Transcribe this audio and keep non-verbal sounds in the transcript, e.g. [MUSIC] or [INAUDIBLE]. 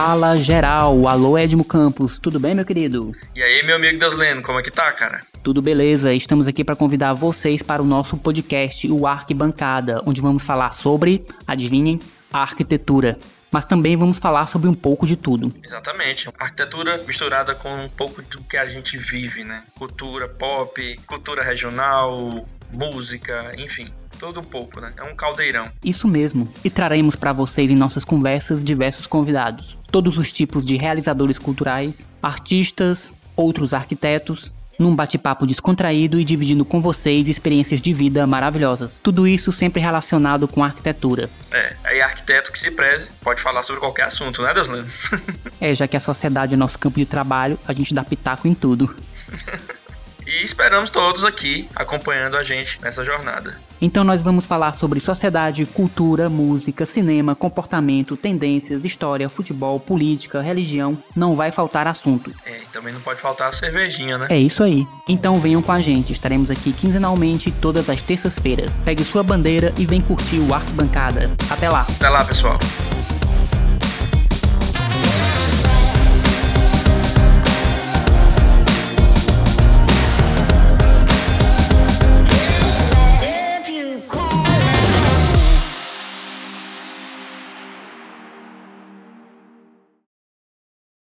Fala geral, alô Edmo Campos, tudo bem meu querido? E aí meu amigo Desleno, como é que tá, cara? Tudo beleza, estamos aqui para convidar vocês para o nosso podcast, o Arquibancada, onde vamos falar sobre, adivinhem, arquitetura mas também vamos falar sobre um pouco de tudo. Exatamente. Arquitetura misturada com um pouco do que a gente vive, né? Cultura pop, cultura regional, música, enfim. Todo um pouco, né? É um caldeirão. Isso mesmo. E traremos para vocês em nossas conversas diversos convidados. Todos os tipos de realizadores culturais, artistas, outros arquitetos, num bate-papo descontraído e dividindo com vocês experiências de vida maravilhosas. Tudo isso sempre relacionado com arquitetura. É, aí arquiteto que se preze pode falar sobre qualquer assunto, né, Deus [LAUGHS] é, já que a sociedade é nosso campo de trabalho, a gente dá pitaco em tudo. [LAUGHS] E esperamos todos aqui acompanhando a gente nessa jornada. Então nós vamos falar sobre sociedade, cultura, música, cinema, comportamento, tendências, história, futebol, política, religião. Não vai faltar assunto. É, e também não pode faltar a cervejinha, né? É isso aí. Então venham com a gente, estaremos aqui quinzenalmente todas as terças-feiras. Pegue sua bandeira e vem curtir o Arquibancada. Até lá. Até lá, pessoal.